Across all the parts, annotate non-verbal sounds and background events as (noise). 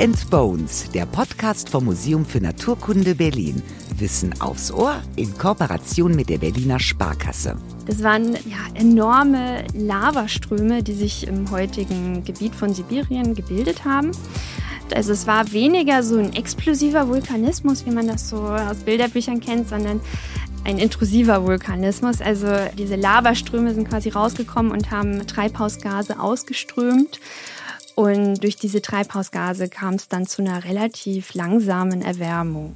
and Bones, der Podcast vom Museum für Naturkunde Berlin. Wissen aufs Ohr in Kooperation mit der Berliner Sparkasse. Das waren ja, enorme Lavaströme, die sich im heutigen Gebiet von Sibirien gebildet haben. Also es war weniger so ein explosiver Vulkanismus, wie man das so aus Bilderbüchern kennt, sondern ein intrusiver Vulkanismus. Also diese Lavaströme sind quasi rausgekommen und haben Treibhausgase ausgeströmt. Und durch diese Treibhausgase kam es dann zu einer relativ langsamen Erwärmung.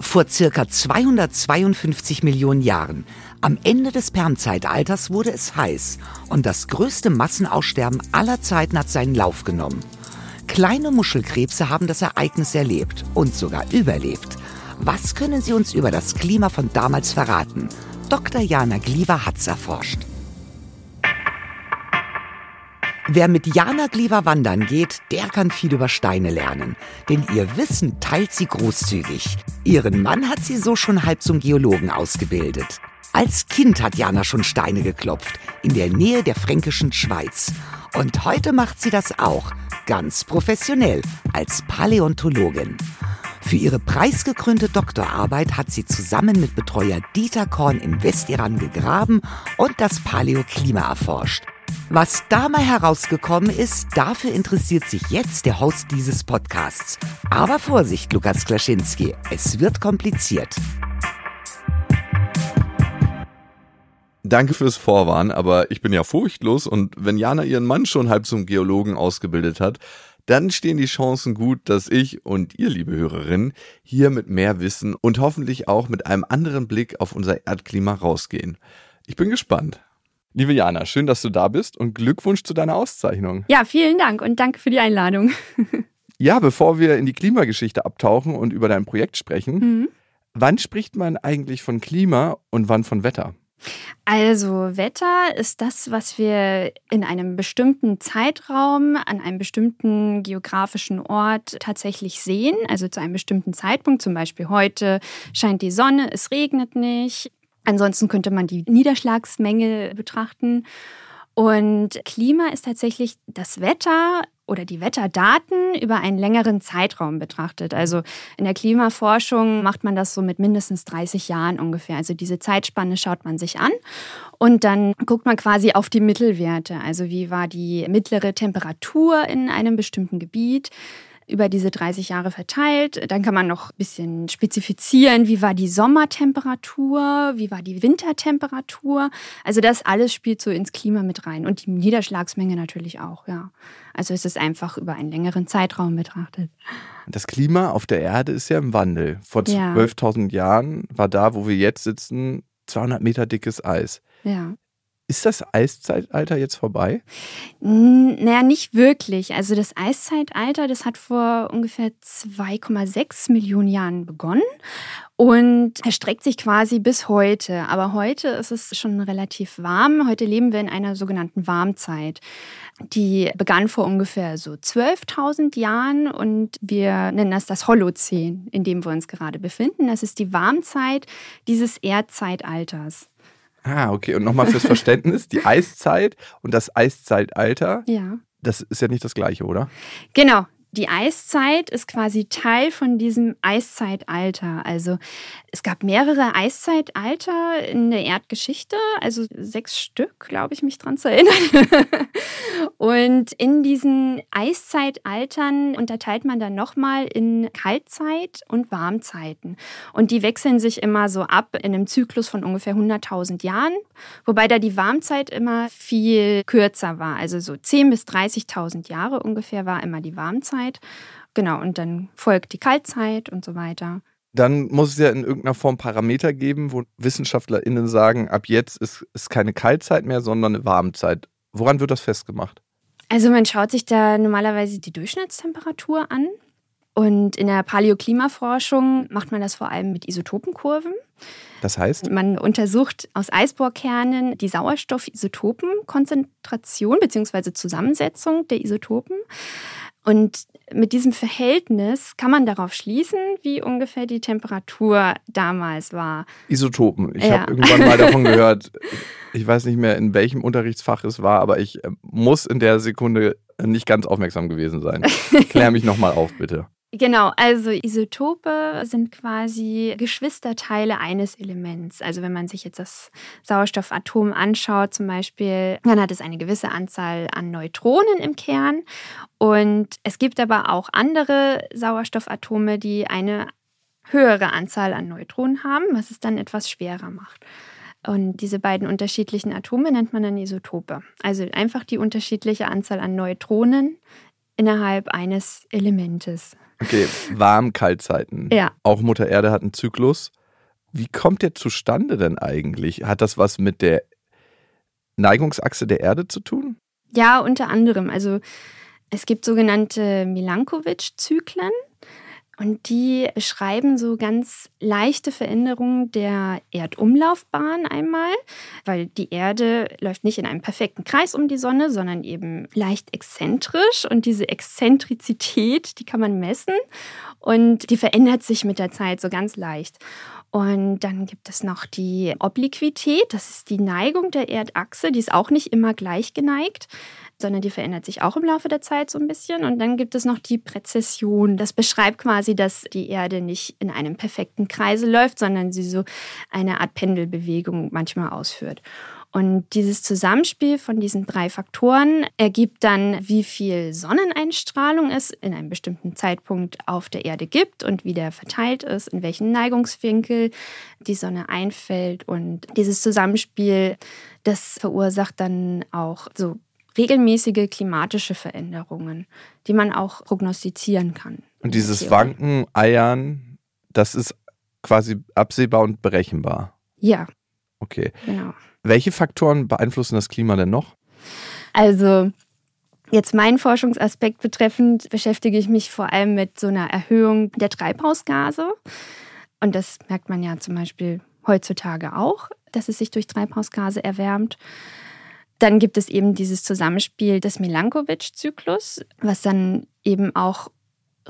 Vor circa 252 Millionen Jahren, am Ende des Permzeitalters, wurde es heiß und das größte Massenaussterben aller Zeiten hat seinen Lauf genommen. Kleine Muschelkrebse haben das Ereignis erlebt und sogar überlebt. Was können Sie uns über das Klima von damals verraten? Dr. Jana Glieber hat's erforscht. Wer mit Jana Glieber wandern geht, der kann viel über Steine lernen. Denn ihr Wissen teilt sie großzügig. Ihren Mann hat sie so schon halb zum Geologen ausgebildet. Als Kind hat Jana schon Steine geklopft, in der Nähe der fränkischen Schweiz. Und heute macht sie das auch, ganz professionell, als Paläontologin. Für ihre preisgekrönte Doktorarbeit hat sie zusammen mit Betreuer Dieter Korn im Westiran gegraben und das Paläoklima erforscht. Was da mal herausgekommen ist, dafür interessiert sich jetzt der Host dieses Podcasts. Aber Vorsicht, Lukas Klaschinski, es wird kompliziert. Danke fürs Vorwarnen, aber ich bin ja furchtlos und wenn Jana ihren Mann schon halb zum Geologen ausgebildet hat, dann stehen die Chancen gut, dass ich und ihr, liebe Hörerinnen, hier mit mehr Wissen und hoffentlich auch mit einem anderen Blick auf unser Erdklima rausgehen. Ich bin gespannt. Liebe Jana, schön, dass du da bist und Glückwunsch zu deiner Auszeichnung. Ja, vielen Dank und danke für die Einladung. (laughs) ja, bevor wir in die Klimageschichte abtauchen und über dein Projekt sprechen, mhm. wann spricht man eigentlich von Klima und wann von Wetter? Also Wetter ist das, was wir in einem bestimmten Zeitraum, an einem bestimmten geografischen Ort tatsächlich sehen, also zu einem bestimmten Zeitpunkt, zum Beispiel heute scheint die Sonne, es regnet nicht, Ansonsten könnte man die Niederschlagsmenge betrachten. Und Klima ist tatsächlich das Wetter oder die Wetterdaten über einen längeren Zeitraum betrachtet. Also in der Klimaforschung macht man das so mit mindestens 30 Jahren ungefähr. Also diese Zeitspanne schaut man sich an und dann guckt man quasi auf die Mittelwerte. Also wie war die mittlere Temperatur in einem bestimmten Gebiet? Über diese 30 Jahre verteilt. Dann kann man noch ein bisschen spezifizieren, wie war die Sommertemperatur, wie war die Wintertemperatur. Also das alles spielt so ins Klima mit rein und die Niederschlagsmenge natürlich auch, ja. Also es ist einfach über einen längeren Zeitraum betrachtet. Das Klima auf der Erde ist ja im Wandel. Vor 12.000 ja. Jahren war da, wo wir jetzt sitzen, 200 Meter dickes Eis. Ja. Ist das Eiszeitalter jetzt vorbei? Naja, nicht wirklich. Also das Eiszeitalter, das hat vor ungefähr 2,6 Millionen Jahren begonnen und erstreckt sich quasi bis heute. Aber heute ist es schon relativ warm. Heute leben wir in einer sogenannten Warmzeit. Die begann vor ungefähr so 12.000 Jahren und wir nennen das das Holozän, in dem wir uns gerade befinden. Das ist die Warmzeit dieses Erdzeitalters. Ah, okay. Und nochmal fürs Verständnis, die Eiszeit und das Eiszeitalter, ja. das ist ja nicht das gleiche, oder? Genau, die Eiszeit ist quasi Teil von diesem Eiszeitalter. Also es gab mehrere Eiszeitalter in der Erdgeschichte, also sechs Stück, glaube ich, mich dran zu erinnern. (laughs) und in diesen Eiszeitaltern unterteilt man dann nochmal in Kaltzeit und Warmzeiten. Und die wechseln sich immer so ab in einem Zyklus von ungefähr 100.000 Jahren, wobei da die Warmzeit immer viel kürzer war. Also so 10.000 bis 30.000 Jahre ungefähr war immer die Warmzeit. Warmzeit. Genau, und dann folgt die Kaltzeit und so weiter. Dann muss es ja in irgendeiner Form Parameter geben, wo WissenschaftlerInnen sagen, ab jetzt ist es keine Kaltzeit mehr, sondern eine Warmzeit. Woran wird das festgemacht? Also man schaut sich da normalerweise die Durchschnittstemperatur an. Und in der Paläoklimaforschung macht man das vor allem mit Isotopenkurven. Das heißt? Man untersucht aus Eisbohrkernen die Sauerstoffisotopenkonzentration bzw. Zusammensetzung der Isotopen. Und mit diesem Verhältnis kann man darauf schließen, wie ungefähr die Temperatur damals war. Isotopen. Ich ja. habe irgendwann mal davon gehört, (laughs) ich weiß nicht mehr, in welchem Unterrichtsfach es war, aber ich äh, muss in der Sekunde nicht ganz aufmerksam gewesen sein. (laughs) Klär mich nochmal auf, bitte. Genau, also Isotope sind quasi Geschwisterteile eines Elements. Also wenn man sich jetzt das Sauerstoffatom anschaut zum Beispiel, dann hat es eine gewisse Anzahl an Neutronen im Kern. Und es gibt aber auch andere Sauerstoffatome, die eine höhere Anzahl an Neutronen haben, was es dann etwas schwerer macht. Und diese beiden unterschiedlichen Atome nennt man dann Isotope. Also einfach die unterschiedliche Anzahl an Neutronen innerhalb eines Elementes. Okay, Warm-Kaltzeiten. Ja. Auch Mutter Erde hat einen Zyklus. Wie kommt der zustande denn eigentlich? Hat das was mit der Neigungsachse der Erde zu tun? Ja, unter anderem. Also es gibt sogenannte Milankovic-Zyklen. Und die beschreiben so ganz leichte Veränderungen der Erdumlaufbahn einmal, weil die Erde läuft nicht in einem perfekten Kreis um die Sonne, sondern eben leicht exzentrisch. Und diese Exzentrizität, die kann man messen und die verändert sich mit der Zeit so ganz leicht. Und dann gibt es noch die Obliquität, das ist die Neigung der Erdachse, die ist auch nicht immer gleich geneigt sondern die verändert sich auch im Laufe der Zeit so ein bisschen. Und dann gibt es noch die Präzession. Das beschreibt quasi, dass die Erde nicht in einem perfekten Kreise läuft, sondern sie so eine Art Pendelbewegung manchmal ausführt. Und dieses Zusammenspiel von diesen drei Faktoren ergibt dann, wie viel Sonneneinstrahlung es in einem bestimmten Zeitpunkt auf der Erde gibt und wie der verteilt ist, in welchen Neigungswinkel die Sonne einfällt. Und dieses Zusammenspiel, das verursacht dann auch so regelmäßige klimatische Veränderungen, die man auch prognostizieren kann. Und dieses Wanken, Eiern, das ist quasi absehbar und berechenbar. Ja. Okay. Genau. Welche Faktoren beeinflussen das Klima denn noch? Also Jetzt meinen Forschungsaspekt betreffend beschäftige ich mich vor allem mit so einer Erhöhung der Treibhausgase. Und das merkt man ja zum Beispiel heutzutage auch, dass es sich durch Treibhausgase erwärmt. Dann gibt es eben dieses Zusammenspiel des Milankovic-Zyklus, was dann eben auch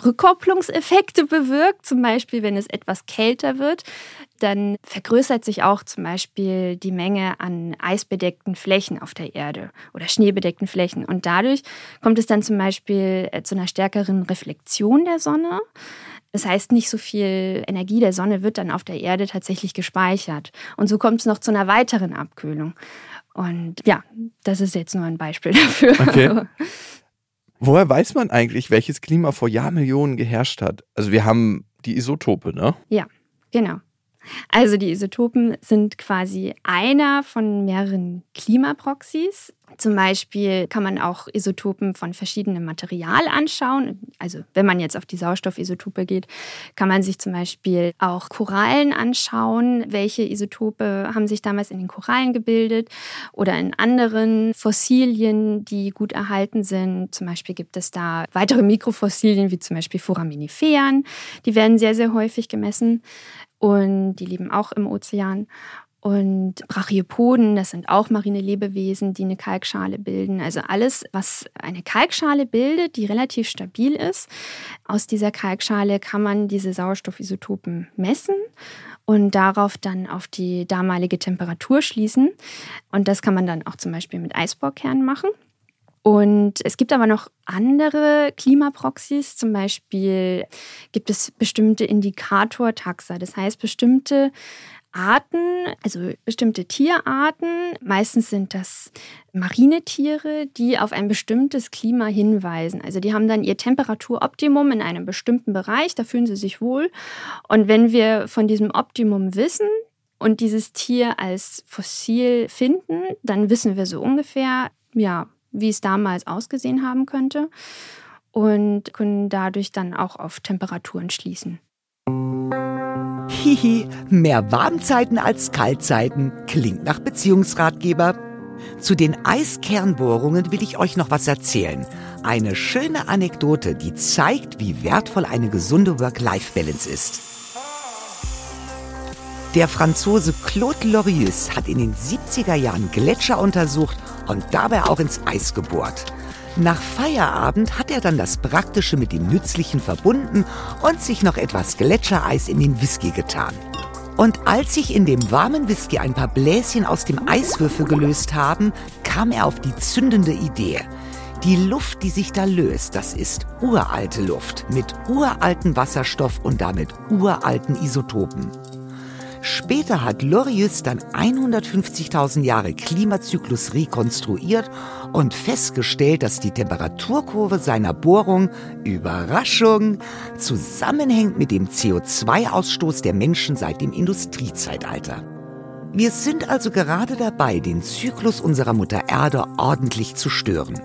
Rückkopplungseffekte bewirkt. Zum Beispiel, wenn es etwas kälter wird, dann vergrößert sich auch zum Beispiel die Menge an eisbedeckten Flächen auf der Erde oder schneebedeckten Flächen. Und dadurch kommt es dann zum Beispiel äh, zu einer stärkeren Reflexion der Sonne. Das heißt, nicht so viel Energie der Sonne wird dann auf der Erde tatsächlich gespeichert. Und so kommt es noch zu einer weiteren Abkühlung. Und ja, das ist jetzt nur ein Beispiel (laughs) dafür. Okay. Woher weiß man eigentlich, welches Klima vor Jahrmillionen geherrscht hat? Also wir haben die Isotope, ne? Ja, genau. Also die Isotopen sind quasi einer von mehreren Klimaproxys. Zum Beispiel kann man auch Isotopen von verschiedenem Material anschauen. Also wenn man jetzt auf die Sauerstoffisotope geht, kann man sich zum Beispiel auch Korallen anschauen. Welche Isotope haben sich damals in den Korallen gebildet oder in anderen Fossilien, die gut erhalten sind. Zum Beispiel gibt es da weitere Mikrofossilien wie zum Beispiel Foraminiferen. Die werden sehr, sehr häufig gemessen und die leben auch im Ozean. Und Brachiopoden, das sind auch marine Lebewesen, die eine Kalkschale bilden. Also alles, was eine Kalkschale bildet, die relativ stabil ist. Aus dieser Kalkschale kann man diese Sauerstoffisotopen messen und darauf dann auf die damalige Temperatur schließen. Und das kann man dann auch zum Beispiel mit Eisbohrkernen machen. Und es gibt aber noch andere Klimaproxys. Zum Beispiel gibt es bestimmte Indikatortaxa. Das heißt, bestimmte Arten, also bestimmte Tierarten, meistens sind das marine Tiere, die auf ein bestimmtes Klima hinweisen. Also die haben dann ihr Temperaturoptimum in einem bestimmten Bereich, da fühlen sie sich wohl. Und wenn wir von diesem Optimum wissen, und dieses Tier als Fossil finden, dann wissen wir so ungefähr, ja, wie es damals ausgesehen haben könnte und können dadurch dann auch auf Temperaturen schließen. Hihi, mehr Warmzeiten als Kaltzeiten klingt nach Beziehungsratgeber. Zu den Eiskernbohrungen will ich euch noch was erzählen. Eine schöne Anekdote, die zeigt, wie wertvoll eine gesunde Work-Life-Balance ist. Der Franzose Claude Lorius hat in den 70er Jahren Gletscher untersucht und dabei auch ins Eis gebohrt. Nach Feierabend hat er dann das Praktische mit dem Nützlichen verbunden und sich noch etwas Gletschereis in den Whisky getan. Und als sich in dem warmen Whisky ein paar Bläschen aus dem Eiswürfel gelöst haben, kam er auf die zündende Idee. Die Luft, die sich da löst, das ist uralte Luft mit uralten Wasserstoff und damit uralten Isotopen. Später hat Lorius dann 150.000 Jahre Klimazyklus rekonstruiert und festgestellt, dass die Temperaturkurve seiner Bohrung, Überraschung, zusammenhängt mit dem CO2-Ausstoß der Menschen seit dem Industriezeitalter. Wir sind also gerade dabei, den Zyklus unserer Mutter Erde ordentlich zu stören.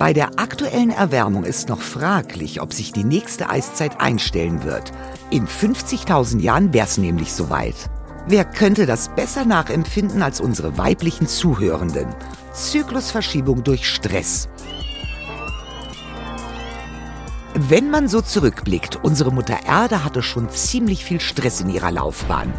Bei der aktuellen Erwärmung ist noch fraglich, ob sich die nächste Eiszeit einstellen wird. In 50.000 Jahren wäre es nämlich soweit. Wer könnte das besser nachempfinden als unsere weiblichen Zuhörenden? Zyklusverschiebung durch Stress. Wenn man so zurückblickt, unsere Mutter Erde hatte schon ziemlich viel Stress in ihrer Laufbahn.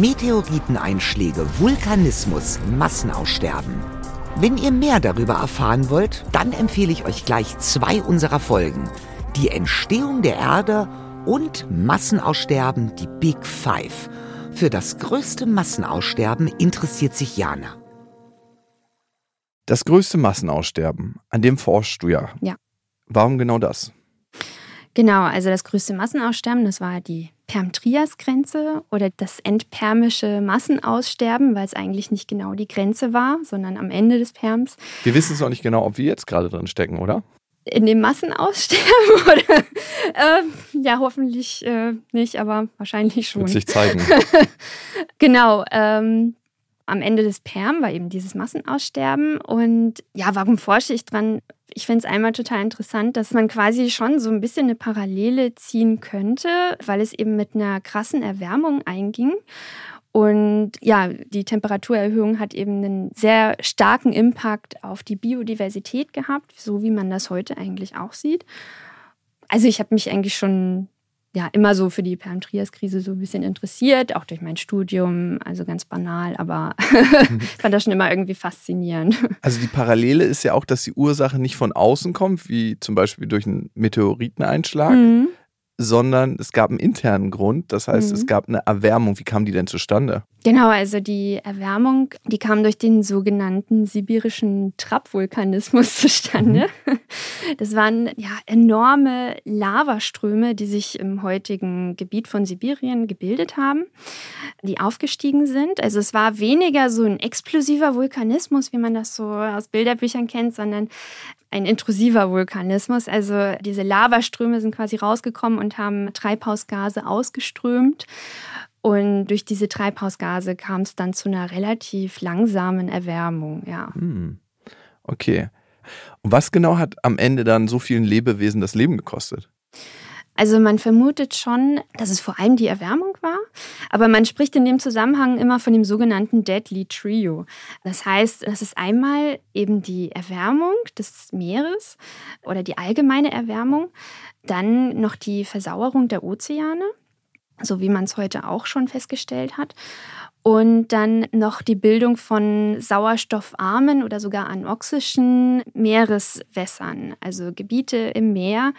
Meteoriteneinschläge, Vulkanismus, Massenaussterben. Wenn ihr mehr darüber erfahren wollt, dann empfehle ich euch gleich zwei unserer Folgen. Die Entstehung der Erde und Massenaussterben, die Big Five. Für das größte Massenaussterben interessiert sich Jana. Das größte Massenaussterben, an dem forschst du ja. Ja. Warum genau das? Genau, also das größte Massenaussterben, das war die Perm-Trias-Grenze oder das endpermische Massenaussterben, weil es eigentlich nicht genau die Grenze war, sondern am Ende des Perms. Wir wissen es noch nicht genau, ob wir jetzt gerade drin stecken, oder? In dem Massenaussterben (laughs) oder? äh, ja, hoffentlich äh, nicht, aber wahrscheinlich schon. Wird sich zeigen. (laughs) genau. Ähm, am Ende des Perm war eben dieses Massenaussterben. Und ja, warum forsche ich dran? Ich finde es einmal total interessant, dass man quasi schon so ein bisschen eine Parallele ziehen könnte, weil es eben mit einer krassen Erwärmung einging. Und ja, die Temperaturerhöhung hat eben einen sehr starken Impact auf die Biodiversität gehabt, so wie man das heute eigentlich auch sieht. Also ich habe mich eigentlich schon ja immer so für die Perm-Trias-Krise so ein bisschen interessiert, auch durch mein Studium, also ganz banal, aber (laughs) ich fand das schon immer irgendwie faszinierend. Also die Parallele ist ja auch, dass die Ursache nicht von außen kommt, wie zum Beispiel durch einen Meteoriteneinschlag, mhm sondern es gab einen internen Grund. Das heißt, mhm. es gab eine Erwärmung. Wie kam die denn zustande? Genau, also die Erwärmung, die kam durch den sogenannten sibirischen Trappvulkanismus (laughs) zustande. Mhm. Das waren ja enorme Lavaströme, die sich im heutigen Gebiet von Sibirien gebildet haben, die aufgestiegen sind. Also es war weniger so ein explosiver Vulkanismus, wie man das so aus Bilderbüchern kennt, sondern ein intrusiver Vulkanismus. Also diese Lavaströme sind quasi rausgekommen und haben Treibhausgase ausgeströmt. Und durch diese Treibhausgase kam es dann zu einer relativ langsamen Erwärmung, ja. Hm. Okay. Und was genau hat am Ende dann so vielen Lebewesen das Leben gekostet? Also man vermutet schon, dass es vor allem die Erwärmung war, aber man spricht in dem Zusammenhang immer von dem sogenannten Deadly Trio. Das heißt, das ist einmal eben die Erwärmung des Meeres oder die allgemeine Erwärmung, dann noch die Versauerung der Ozeane, so wie man es heute auch schon festgestellt hat und dann noch die Bildung von sauerstoffarmen oder sogar anoxischen Meereswässern, also Gebiete im Meer,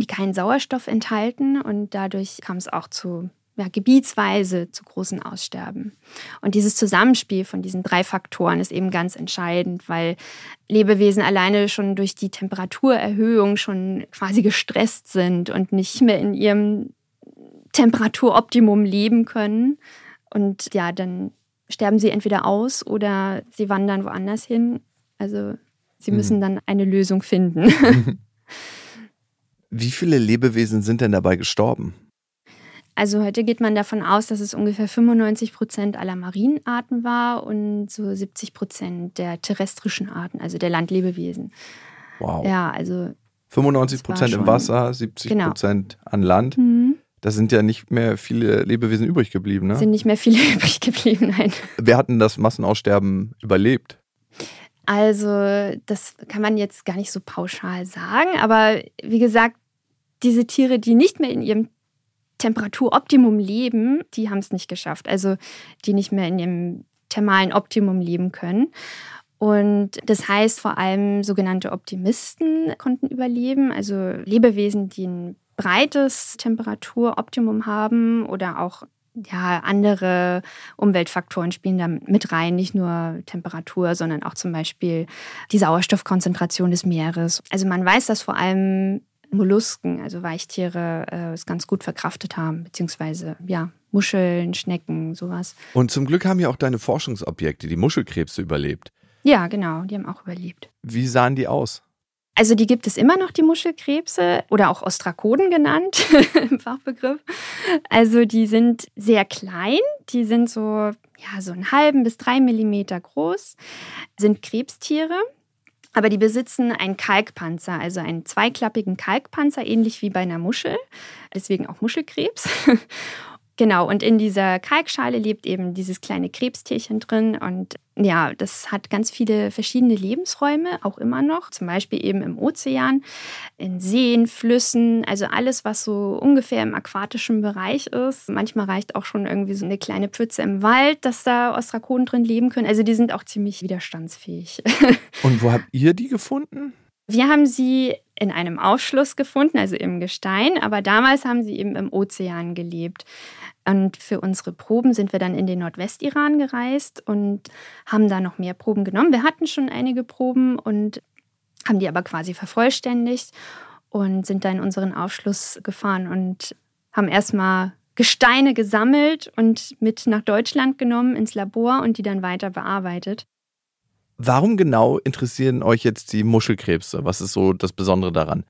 die keinen Sauerstoff enthalten und dadurch kam es auch zu ja, gebietsweise zu großen Aussterben. Und dieses Zusammenspiel von diesen drei Faktoren ist eben ganz entscheidend, weil Lebewesen alleine schon durch die Temperaturerhöhung schon quasi gestresst sind und nicht mehr in ihrem Temperaturoptimum leben können. Und ja, dann sterben sie entweder aus oder sie wandern woanders hin. Also sie müssen mhm. dann eine Lösung finden. (laughs) (laughs) Wie viele Lebewesen sind denn dabei gestorben? Also heute geht man davon aus, dass es ungefähr 95 Prozent aller Marienarten war und so 70 Prozent der terrestrischen Arten, also der Landlebewesen. Wow. Ja, also 95 Prozent im Wasser, 70 genau. Prozent an Land. Mhm. Da sind ja nicht mehr viele Lebewesen übrig geblieben, ne? Sind nicht mehr viele (laughs) übrig geblieben, nein. Wer hat denn das Massenaussterben überlebt? Also, das kann man jetzt gar nicht so pauschal sagen, aber wie gesagt, diese Tiere, die nicht mehr in ihrem Temperaturoptimum leben, die haben es nicht geschafft. Also, die nicht mehr in ihrem thermalen Optimum leben können. Und das heißt, vor allem sogenannte Optimisten konnten überleben, also Lebewesen, die ein breites Temperaturoptimum haben oder auch ja, andere Umweltfaktoren spielen da mit rein, nicht nur Temperatur, sondern auch zum Beispiel die Sauerstoffkonzentration des Meeres. Also man weiß, dass vor allem Mollusken, also Weichtiere, äh, es ganz gut verkraftet haben, beziehungsweise ja, Muscheln, Schnecken, sowas. Und zum Glück haben ja auch deine Forschungsobjekte, die Muschelkrebse, überlebt. Ja, genau, die haben auch überlebt. Wie sahen die aus? Also die gibt es immer noch, die Muschelkrebse oder auch Ostrakoden genannt (laughs) im Fachbegriff. Also die sind sehr klein, die sind so, ja, so einen halben bis drei Millimeter groß, sind Krebstiere. Aber die besitzen einen Kalkpanzer, also einen zweiklappigen Kalkpanzer, ähnlich wie bei einer Muschel, deswegen auch Muschelkrebs. Genau, und in dieser Kalkschale lebt eben dieses kleine Krebstierchen drin. Und ja, das hat ganz viele verschiedene Lebensräume, auch immer noch. Zum Beispiel eben im Ozean, in Seen, Flüssen, also alles, was so ungefähr im aquatischen Bereich ist. Manchmal reicht auch schon irgendwie so eine kleine Pfütze im Wald, dass da Ostrakoden drin leben können. Also die sind auch ziemlich widerstandsfähig. (laughs) Und wo habt ihr die gefunden? Wir haben sie in einem Aufschluss gefunden, also im Gestein, aber damals haben sie eben im Ozean gelebt. Und für unsere Proben sind wir dann in den Nordwestiran gereist und haben da noch mehr Proben genommen. Wir hatten schon einige Proben und haben die aber quasi vervollständigt und sind da in unseren Aufschluss gefahren und haben erstmal Gesteine gesammelt und mit nach Deutschland genommen ins Labor und die dann weiter bearbeitet. Warum genau interessieren euch jetzt die Muschelkrebse? Was ist so das Besondere daran?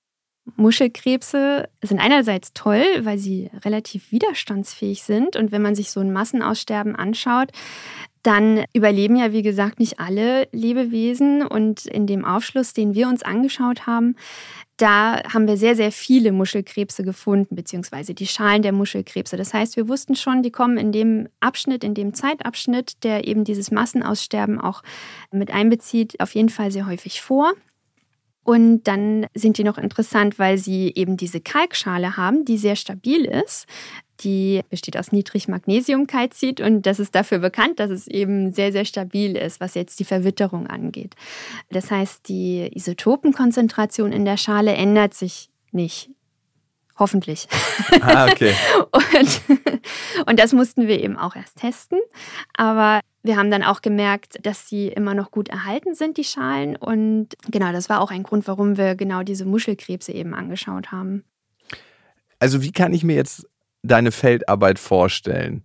Muschelkrebse sind einerseits toll, weil sie relativ widerstandsfähig sind. Und wenn man sich so ein Massenaussterben anschaut, dann überleben ja, wie gesagt, nicht alle Lebewesen. Und in dem Aufschluss, den wir uns angeschaut haben, da haben wir sehr, sehr viele Muschelkrebse gefunden, beziehungsweise die Schalen der Muschelkrebse. Das heißt, wir wussten schon, die kommen in dem Abschnitt, in dem Zeitabschnitt, der eben dieses Massenaussterben auch mit einbezieht, auf jeden Fall sehr häufig vor. Und dann sind die noch interessant, weil sie eben diese Kalkschale haben, die sehr stabil ist. Die besteht aus Niedrigmagnesiumkalzit und das ist dafür bekannt, dass es eben sehr, sehr stabil ist, was jetzt die Verwitterung angeht. Das heißt, die Isotopenkonzentration in der Schale ändert sich nicht. Hoffentlich. Ah, okay. (laughs) und, und das mussten wir eben auch erst testen. Aber wir haben dann auch gemerkt, dass sie immer noch gut erhalten sind, die Schalen. Und genau, das war auch ein Grund, warum wir genau diese Muschelkrebse eben angeschaut haben. Also wie kann ich mir jetzt deine Feldarbeit vorstellen?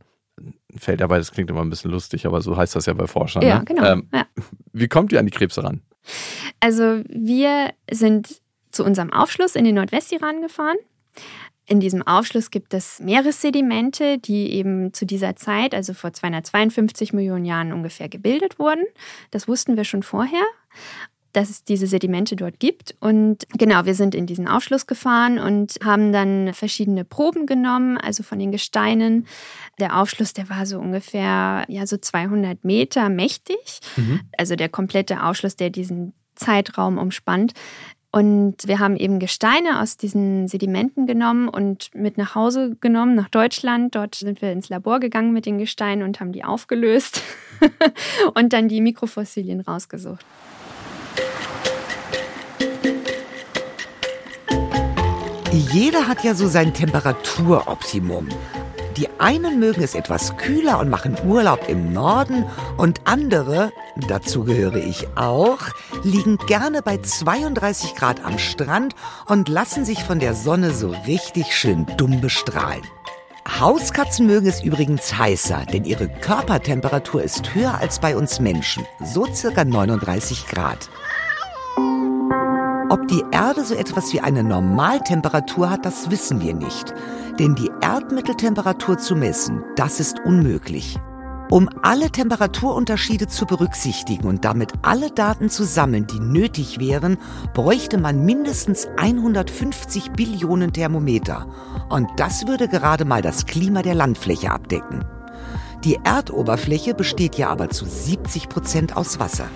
Feldarbeit, das klingt immer ein bisschen lustig, aber so heißt das ja bei Forschern. Ja, ne? genau. Ähm, ja. Wie kommt ihr an die Krebse ran? Also wir sind zu unserem Aufschluss in den Nordwestiran gefahren in diesem Aufschluss gibt es Meeressedimente, die eben zu dieser Zeit, also vor 252 Millionen Jahren ungefähr, gebildet wurden. Das wussten wir schon vorher dass es diese Sedimente dort gibt. Und genau, wir sind in diesen Aufschluss gefahren und haben dann verschiedene Proben genommen, also von den Gesteinen. Der Aufschluss, der war so ungefähr ja so 200 Meter mächtig, mhm. also der komplette Aufschluss, der diesen Zeitraum umspannt. Und wir haben eben Gesteine aus diesen Sedimenten genommen und mit nach Hause genommen, nach Deutschland. Dort sind wir ins Labor gegangen mit den Gesteinen und haben die aufgelöst (laughs) und dann die Mikrofossilien rausgesucht. Jeder hat ja so sein Temperaturoptimum. Die einen mögen es etwas kühler und machen Urlaub im Norden und andere, dazu gehöre ich auch, liegen gerne bei 32 Grad am Strand und lassen sich von der Sonne so richtig schön dumm bestrahlen. Hauskatzen mögen es übrigens heißer, denn ihre Körpertemperatur ist höher als bei uns Menschen, so circa 39 Grad. Ob die Erde so etwas wie eine Normaltemperatur hat, das wissen wir nicht. Denn die Erdmitteltemperatur zu messen, das ist unmöglich. Um alle Temperaturunterschiede zu berücksichtigen und damit alle Daten zu sammeln, die nötig wären, bräuchte man mindestens 150 Billionen Thermometer. Und das würde gerade mal das Klima der Landfläche abdecken. Die Erdoberfläche besteht ja aber zu 70 Prozent aus Wasser.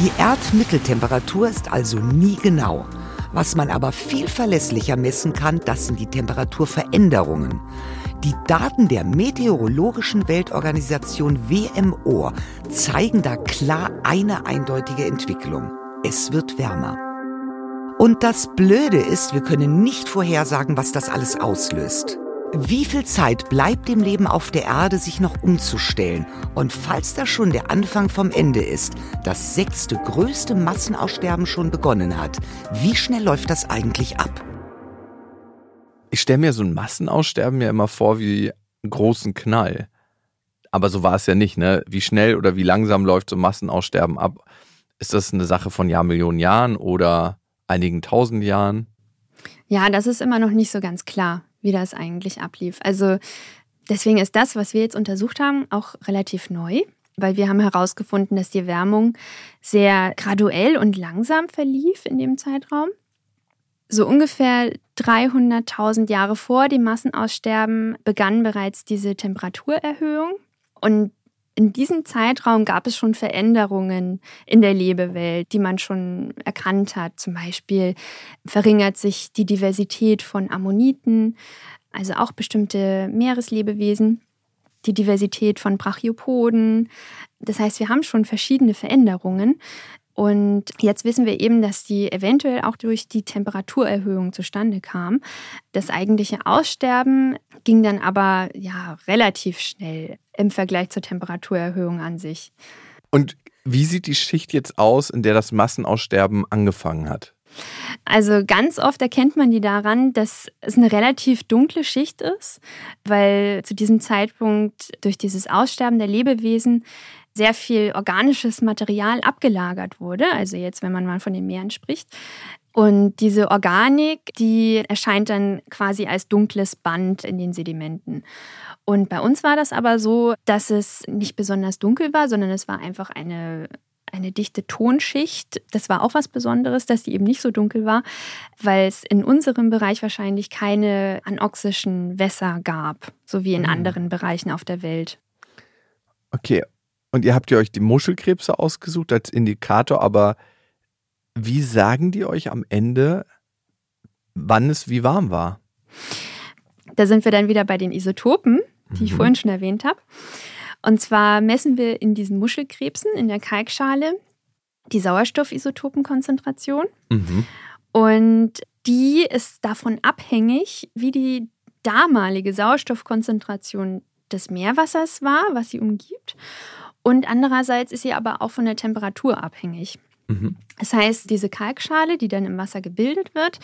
Die Erdmitteltemperatur ist also nie genau. Was man aber viel verlässlicher messen kann, das sind die Temperaturveränderungen. Die Daten der Meteorologischen Weltorganisation WMO zeigen da klar eine eindeutige Entwicklung. Es wird wärmer. Und das Blöde ist, wir können nicht vorhersagen, was das alles auslöst. Wie viel Zeit bleibt dem Leben auf der Erde, sich noch umzustellen? Und falls das schon der Anfang vom Ende ist, das sechste größte Massenaussterben schon begonnen hat, wie schnell läuft das eigentlich ab? Ich stelle mir so ein Massenaussterben ja immer vor wie einen großen Knall. Aber so war es ja nicht, ne? Wie schnell oder wie langsam läuft so ein Massenaussterben ab? Ist das eine Sache von Jahrmillionen Jahren oder einigen tausend Jahren? Ja, das ist immer noch nicht so ganz klar, wie das eigentlich ablief. Also deswegen ist das, was wir jetzt untersucht haben, auch relativ neu, weil wir haben herausgefunden, dass die Erwärmung sehr graduell und langsam verlief in dem Zeitraum. So ungefähr 300.000 Jahre vor dem Massenaussterben begann bereits diese Temperaturerhöhung. Und in diesem Zeitraum gab es schon Veränderungen in der Lebewelt, die man schon erkannt hat. Zum Beispiel verringert sich die Diversität von Ammoniten, also auch bestimmte Meereslebewesen, die Diversität von Brachiopoden. Das heißt, wir haben schon verschiedene Veränderungen. Und jetzt wissen wir eben, dass die eventuell auch durch die Temperaturerhöhung zustande kam. Das eigentliche Aussterben ging dann aber ja relativ schnell im Vergleich zur Temperaturerhöhung an sich. Und wie sieht die Schicht jetzt aus, in der das Massenaussterben angefangen hat? Also ganz oft erkennt man die daran, dass es eine relativ dunkle Schicht ist, weil zu diesem Zeitpunkt durch dieses Aussterben der Lebewesen sehr viel organisches Material abgelagert wurde. Also jetzt, wenn man mal von den Meeren spricht. Und diese Organik, die erscheint dann quasi als dunkles Band in den Sedimenten. Und bei uns war das aber so, dass es nicht besonders dunkel war, sondern es war einfach eine eine dichte Tonschicht. Das war auch was Besonderes, dass die eben nicht so dunkel war, weil es in unserem Bereich wahrscheinlich keine anoxischen Wässer gab, so wie in mhm. anderen Bereichen auf der Welt. Okay, und ihr habt ja euch die Muschelkrebse ausgesucht als Indikator, aber wie sagen die euch am Ende, wann es wie warm war? Da sind wir dann wieder bei den Isotopen, die mhm. ich vorhin schon erwähnt habe. Und zwar messen wir in diesen Muschelkrebsen in der Kalkschale die Sauerstoffisotopenkonzentration. Mhm. Und die ist davon abhängig, wie die damalige Sauerstoffkonzentration des Meerwassers war, was sie umgibt. Und andererseits ist sie aber auch von der Temperatur abhängig. Mhm. Das heißt, diese Kalkschale, die dann im Wasser gebildet wird,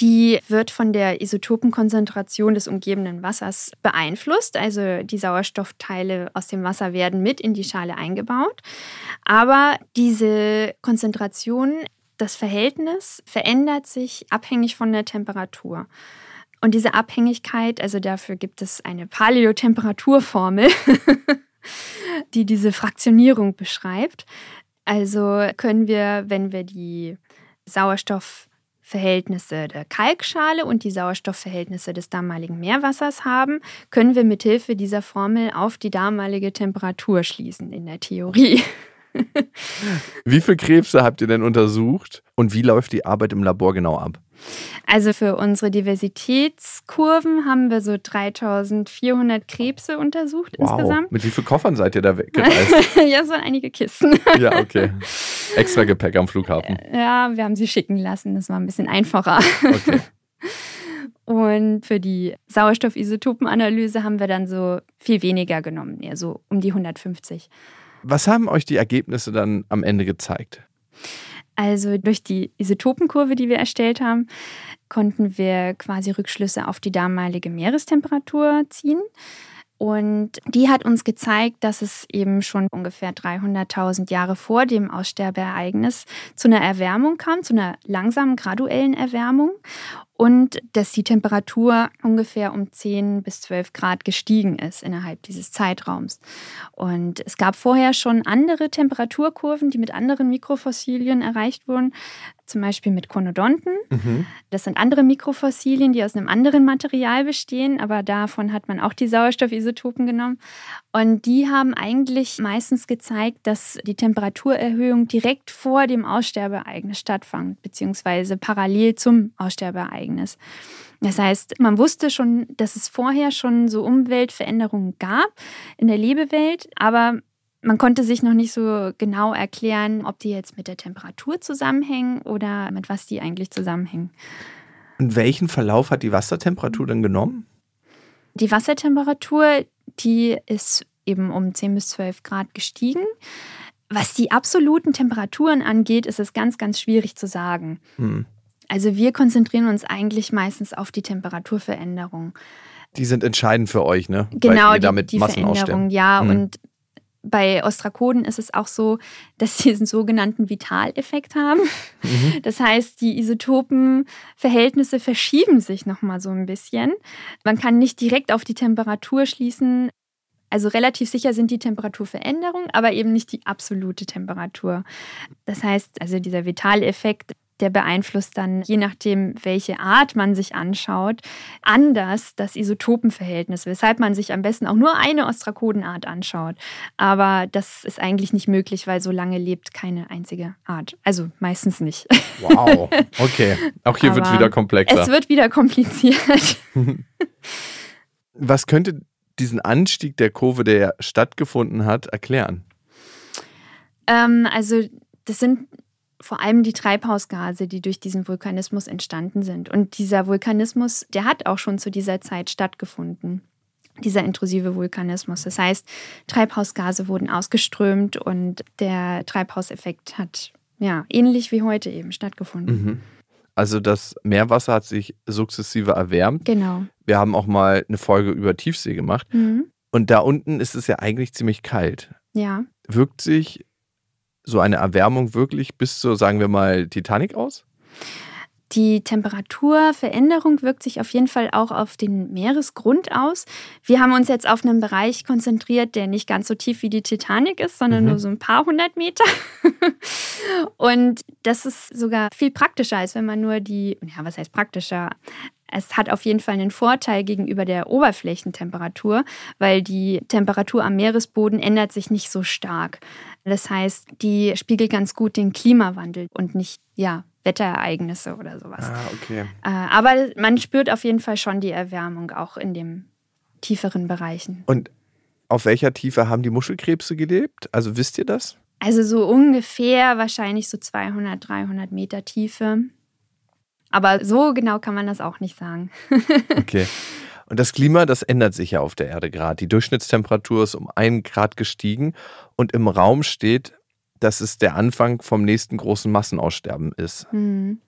die wird von der Isotopenkonzentration des umgebenden Wassers beeinflusst. Also die Sauerstoffteile aus dem Wasser werden mit in die Schale eingebaut. Aber diese Konzentration, das Verhältnis verändert sich abhängig von der Temperatur. Und diese Abhängigkeit, also dafür gibt es eine Paläotemperaturformel, (laughs) die diese Fraktionierung beschreibt. Also können wir, wenn wir die Sauerstoffverhältnisse der Kalkschale und die Sauerstoffverhältnisse des damaligen Meerwassers haben, können wir mithilfe dieser Formel auf die damalige Temperatur schließen in der Theorie. (laughs) wie viele Krebse habt ihr denn untersucht und wie läuft die Arbeit im Labor genau ab? Also für unsere Diversitätskurven haben wir so 3400 Krebse untersucht wow. insgesamt. Mit wie vielen Koffern seid ihr da (laughs) weggereist? ja, waren einige Kisten. ja, okay. Extra Gepäck am Flughafen. (laughs) Ja, wir haben sie schicken lassen. Das war ein bisschen einfacher. Okay. Und für die Sauerstoffisotopenanalyse haben wir dann so viel weniger genommen, eher so um die 150. Was haben euch die Ergebnisse dann am Ende gezeigt? Also durch die Isotopenkurve, die wir erstellt haben, konnten wir quasi Rückschlüsse auf die damalige Meerestemperatur ziehen. Und die hat uns gezeigt, dass es eben schon ungefähr 300.000 Jahre vor dem Aussterbeereignis zu einer Erwärmung kam, zu einer langsamen, graduellen Erwärmung und dass die Temperatur ungefähr um 10 bis 12 Grad gestiegen ist innerhalb dieses Zeitraums. Und es gab vorher schon andere Temperaturkurven, die mit anderen Mikrofossilien erreicht wurden, zum Beispiel mit Konodonten. Mhm. Das sind andere Mikrofossilien, die aus einem anderen Material bestehen, aber davon hat man auch die Sauerstoffisotopen genommen. Und die haben eigentlich meistens gezeigt, dass die Temperaturerhöhung direkt vor dem Aussterbeereignis stattfand, beziehungsweise parallel zum Aussterbeereignis. Ereignis. Das heißt, man wusste schon, dass es vorher schon so Umweltveränderungen gab in der Lebewelt, aber man konnte sich noch nicht so genau erklären, ob die jetzt mit der Temperatur zusammenhängen oder mit was die eigentlich zusammenhängen. Und welchen Verlauf hat die Wassertemperatur dann genommen? Die Wassertemperatur, die ist eben um 10 bis 12 Grad gestiegen. Was die absoluten Temperaturen angeht, ist es ganz, ganz schwierig zu sagen. Hm. Also wir konzentrieren uns eigentlich meistens auf die Temperaturveränderung. Die sind entscheidend für euch, ne? Genau, die, die Veränderung, ja. Hm. Und bei Ostrakoden ist es auch so, dass sie einen sogenannten Vitaleffekt haben. Mhm. Das heißt, die Isotopenverhältnisse verschieben sich nochmal so ein bisschen. Man kann nicht direkt auf die Temperatur schließen. Also relativ sicher sind die Temperaturveränderungen, aber eben nicht die absolute Temperatur. Das heißt, also dieser Vitaleffekt der beeinflusst dann, je nachdem, welche Art man sich anschaut, anders das Isotopenverhältnis, weshalb man sich am besten auch nur eine Ostrakodenart anschaut. Aber das ist eigentlich nicht möglich, weil so lange lebt keine einzige Art. Also meistens nicht. Wow, (laughs) okay. Auch hier wird es wieder komplexer. Es wird wieder kompliziert. (laughs) Was könnte diesen Anstieg der Kurve, der ja stattgefunden hat, erklären? Ähm, also das sind vor allem die Treibhausgase, die durch diesen Vulkanismus entstanden sind. Und dieser Vulkanismus, der hat auch schon zu dieser Zeit stattgefunden. Dieser intrusive Vulkanismus. Das heißt, Treibhausgase wurden ausgeströmt und der Treibhauseffekt hat ja ähnlich wie heute eben stattgefunden. Mhm. Also das Meerwasser hat sich sukzessive erwärmt. Genau. Wir haben auch mal eine Folge über Tiefsee gemacht. Mhm. Und da unten ist es ja eigentlich ziemlich kalt. Ja. Wirkt sich so eine Erwärmung wirklich bis zur, sagen wir mal, Titanic aus? Die Temperaturveränderung wirkt sich auf jeden Fall auch auf den Meeresgrund aus. Wir haben uns jetzt auf einen Bereich konzentriert, der nicht ganz so tief wie die Titanic ist, sondern mhm. nur so ein paar hundert Meter. (laughs) Und das ist sogar viel praktischer, als wenn man nur die, ja, was heißt praktischer? Es hat auf jeden Fall einen Vorteil gegenüber der Oberflächentemperatur, weil die Temperatur am Meeresboden ändert sich nicht so stark. Das heißt, die spiegelt ganz gut den Klimawandel und nicht, ja, Wetterereignisse oder sowas. Ah, okay. Äh, aber man spürt auf jeden Fall schon die Erwärmung auch in den tieferen Bereichen. Und auf welcher Tiefe haben die Muschelkrebse gelebt? Also wisst ihr das? Also so ungefähr wahrscheinlich so 200, 300 Meter Tiefe. Aber so genau kann man das auch nicht sagen. (laughs) okay. Und das Klima, das ändert sich ja auf der Erde gerade. Die Durchschnittstemperatur ist um einen Grad gestiegen und im Raum steht, dass es der Anfang vom nächsten großen Massenaussterben ist. Mhm.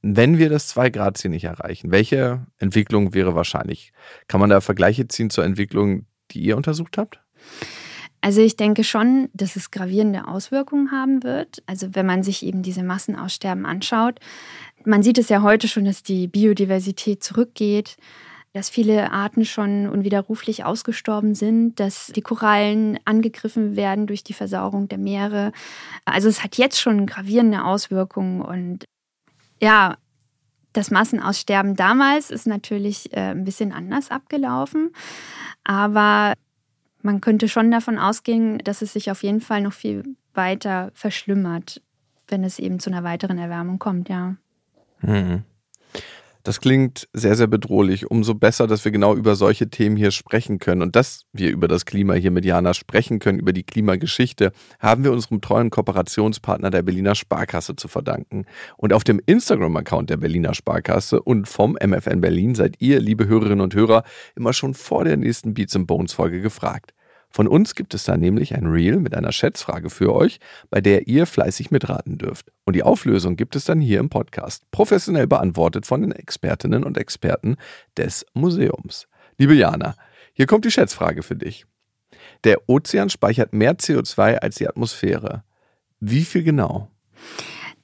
Wenn wir das 2-Grad-Ziel nicht erreichen, welche Entwicklung wäre wahrscheinlich? Kann man da Vergleiche ziehen zur Entwicklung, die ihr untersucht habt? Also ich denke schon, dass es gravierende Auswirkungen haben wird. Also wenn man sich eben diese Massenaussterben anschaut. Man sieht es ja heute schon, dass die Biodiversität zurückgeht dass viele Arten schon unwiderruflich ausgestorben sind, dass die Korallen angegriffen werden durch die Versauerung der Meere. Also es hat jetzt schon gravierende Auswirkungen und ja, das Massenaussterben damals ist natürlich äh, ein bisschen anders abgelaufen, aber man könnte schon davon ausgehen, dass es sich auf jeden Fall noch viel weiter verschlimmert, wenn es eben zu einer weiteren Erwärmung kommt, ja. Mhm. Das klingt sehr, sehr bedrohlich. Umso besser, dass wir genau über solche Themen hier sprechen können. Und dass wir über das Klima hier mit Jana sprechen können, über die Klimageschichte, haben wir unserem treuen Kooperationspartner der Berliner Sparkasse zu verdanken. Und auf dem Instagram-Account der Berliner Sparkasse und vom MFN Berlin seid ihr, liebe Hörerinnen und Hörer, immer schon vor der nächsten Beats Bones Folge gefragt. Von uns gibt es da nämlich ein Reel mit einer Schätzfrage für euch, bei der ihr fleißig mitraten dürft. Und die Auflösung gibt es dann hier im Podcast, professionell beantwortet von den Expertinnen und Experten des Museums. Liebe Jana, hier kommt die Schätzfrage für dich. Der Ozean speichert mehr CO2 als die Atmosphäre. Wie viel genau?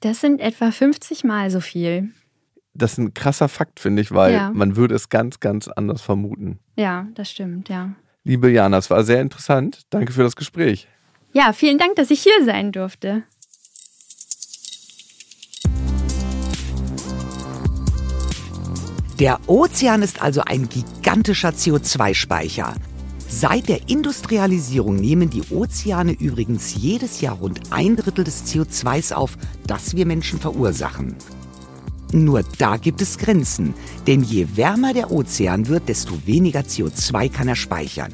Das sind etwa 50 Mal so viel. Das ist ein krasser Fakt, finde ich, weil ja. man würde es ganz, ganz anders vermuten. Ja, das stimmt, ja. Liebe Jana, es war sehr interessant. Danke für das Gespräch. Ja, vielen Dank, dass ich hier sein durfte. Der Ozean ist also ein gigantischer CO2-Speicher. Seit der Industrialisierung nehmen die Ozeane übrigens jedes Jahr rund ein Drittel des CO2s auf, das wir Menschen verursachen. Nur da gibt es Grenzen, denn je wärmer der Ozean wird, desto weniger CO2 kann er speichern.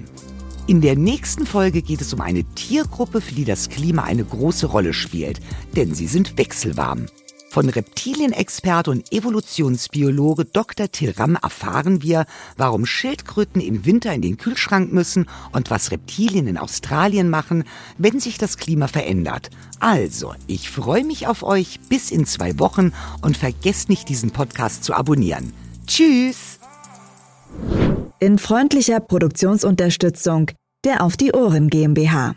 In der nächsten Folge geht es um eine Tiergruppe, für die das Klima eine große Rolle spielt, denn sie sind wechselwarm. Von Reptilienexperte und Evolutionsbiologe Dr. Till Ramm erfahren wir, warum Schildkröten im Winter in den Kühlschrank müssen und was Reptilien in Australien machen, wenn sich das Klima verändert. Also, ich freue mich auf euch bis in zwei Wochen und vergesst nicht, diesen Podcast zu abonnieren. Tschüss! In freundlicher Produktionsunterstützung der Auf die Ohren GmbH.